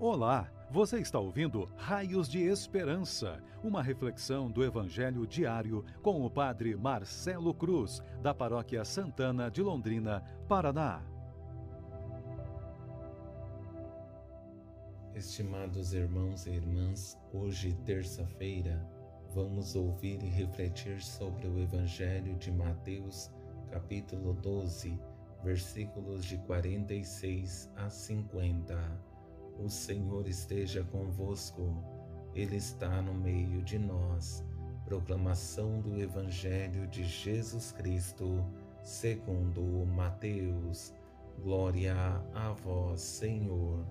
Olá, você está ouvindo Raios de Esperança, uma reflexão do Evangelho diário com o Padre Marcelo Cruz, da Paróquia Santana de Londrina, Paraná. Estimados irmãos e irmãs, hoje, terça-feira, vamos ouvir e refletir sobre o Evangelho de Mateus, capítulo 12, versículos de 46 a 50 o Senhor esteja convosco, Ele está no meio de nós. Proclamação do Evangelho de Jesus Cristo, segundo Mateus. Glória a vós, Senhor.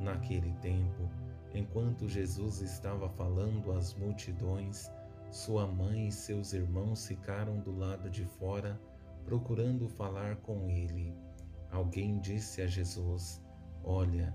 Naquele tempo, enquanto Jesus estava falando às multidões, sua mãe e seus irmãos ficaram do lado de fora, procurando falar com ele. Alguém disse a Jesus: Olha,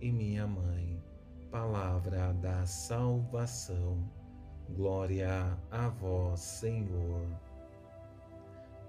e minha mãe. Palavra da salvação. Glória a vós, Senhor.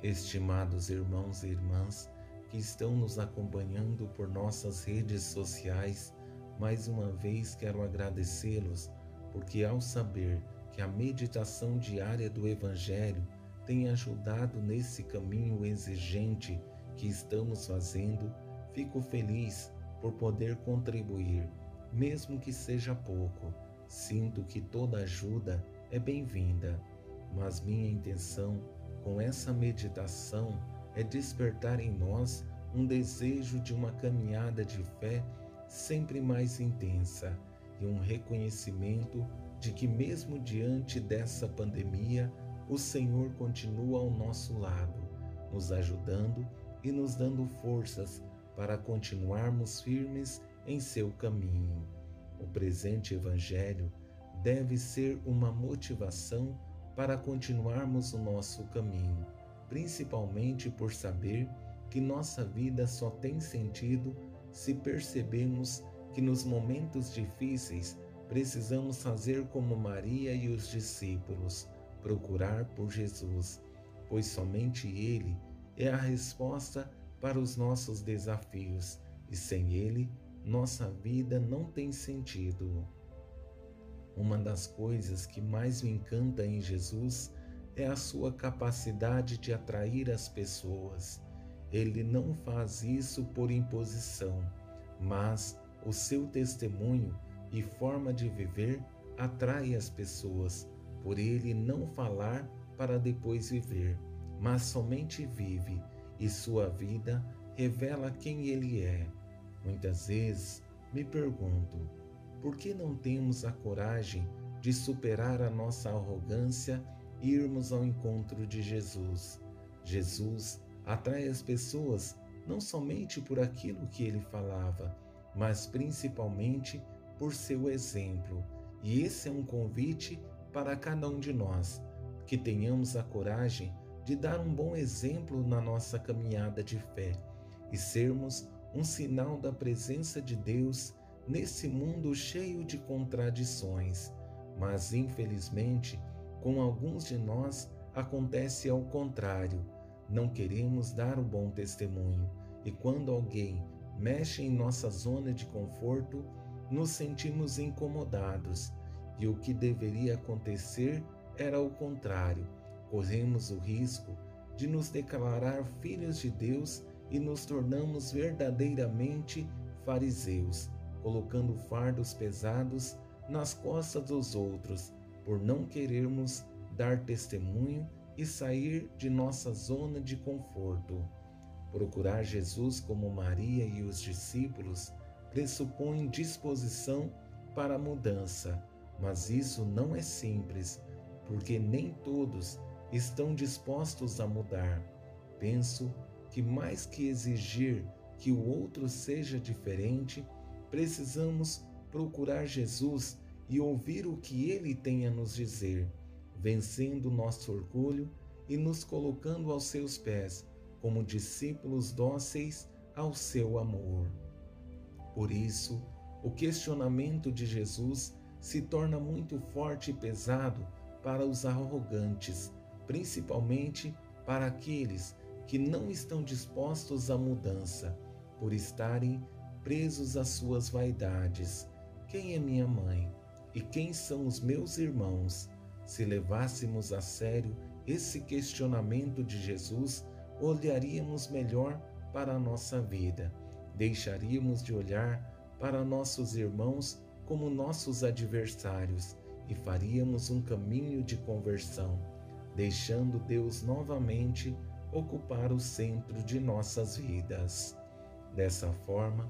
Estimados irmãos e irmãs que estão nos acompanhando por nossas redes sociais, mais uma vez quero agradecê-los, porque ao saber que a meditação diária do Evangelho tem ajudado nesse caminho exigente que estamos fazendo, fico feliz por poder contribuir, mesmo que seja pouco. Sinto que toda ajuda é bem-vinda, mas minha intenção com essa meditação é despertar em nós um desejo de uma caminhada de fé sempre mais intensa e um reconhecimento de que, mesmo diante dessa pandemia, o Senhor continua ao nosso lado, nos ajudando e nos dando forças para continuarmos firmes em seu caminho. O presente Evangelho deve ser uma motivação para continuarmos o nosso caminho, principalmente por saber que nossa vida só tem sentido se percebemos que nos momentos difíceis precisamos fazer como Maria e os discípulos, procurar por Jesus, pois somente Ele é a resposta para os nossos desafios e sem Ele, nossa vida não tem sentido. Uma das coisas que mais me encanta em Jesus é a sua capacidade de atrair as pessoas. Ele não faz isso por imposição, mas o seu testemunho e forma de viver atrai as pessoas, por ele não falar para depois viver, mas somente vive e sua vida revela quem ele é. Muitas vezes me pergunto, por que não temos a coragem de superar a nossa arrogância e irmos ao encontro de Jesus? Jesus atrai as pessoas não somente por aquilo que ele falava, mas principalmente por seu exemplo. E esse é um convite para cada um de nós, que tenhamos a coragem de dar um bom exemplo na nossa caminhada de fé e sermos um sinal da presença de Deus nesse mundo cheio de contradições. Mas, infelizmente, com alguns de nós acontece ao contrário. Não queremos dar o bom testemunho e quando alguém mexe em nossa zona de conforto, nos sentimos incomodados e o que deveria acontecer era o contrário corremos o risco de nos declarar filhos de Deus e nos tornamos verdadeiramente fariseus, colocando fardos pesados nas costas dos outros, por não querermos dar testemunho e sair de nossa zona de conforto. Procurar Jesus como Maria e os discípulos pressupõe disposição para a mudança, mas isso não é simples, porque nem todos estão dispostos a mudar. Penso que mais que exigir que o outro seja diferente, precisamos procurar Jesus e ouvir o que ele tem a nos dizer, vencendo nosso orgulho e nos colocando aos seus pés, como discípulos dóceis ao seu amor. Por isso, o questionamento de Jesus se torna muito forte e pesado para os arrogantes, principalmente para aqueles que não estão dispostos à mudança, por estarem presos às suas vaidades. Quem é minha mãe? E quem são os meus irmãos? Se levássemos a sério esse questionamento de Jesus, olharíamos melhor para a nossa vida. Deixaríamos de olhar para nossos irmãos como nossos adversários e faríamos um caminho de conversão, deixando Deus novamente ocupar o centro de nossas vidas. Dessa forma,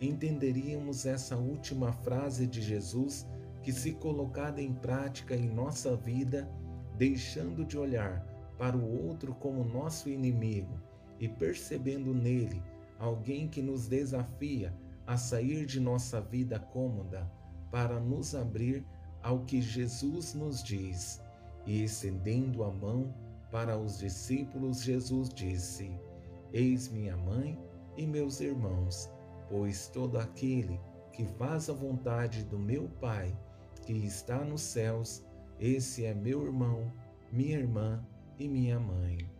entenderíamos essa última frase de Jesus que, se colocada em prática em nossa vida, deixando de olhar para o outro como nosso inimigo e percebendo nele alguém que nos desafia a sair de nossa vida cômoda para nos abrir ao que Jesus nos diz. E estendendo a mão para os discípulos, Jesus disse: Eis minha mãe e meus irmãos, pois todo aquele que faz a vontade do meu Pai que está nos céus, esse é meu irmão, minha irmã e minha mãe.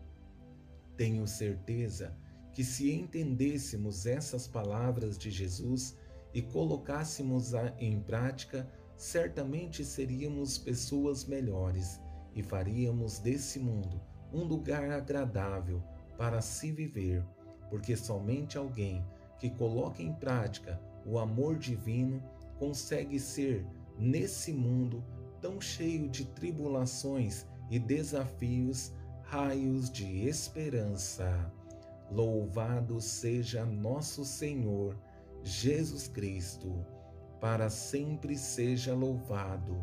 Tenho certeza que se entendêssemos essas palavras de Jesus e colocássemos em prática, certamente seríamos pessoas melhores e faríamos desse mundo um lugar agradável para se viver, porque somente alguém que coloca em prática o amor divino consegue ser nesse mundo tão cheio de tribulações e desafios, raios de esperança. Louvado seja nosso Senhor Jesus Cristo, para sempre seja louvado.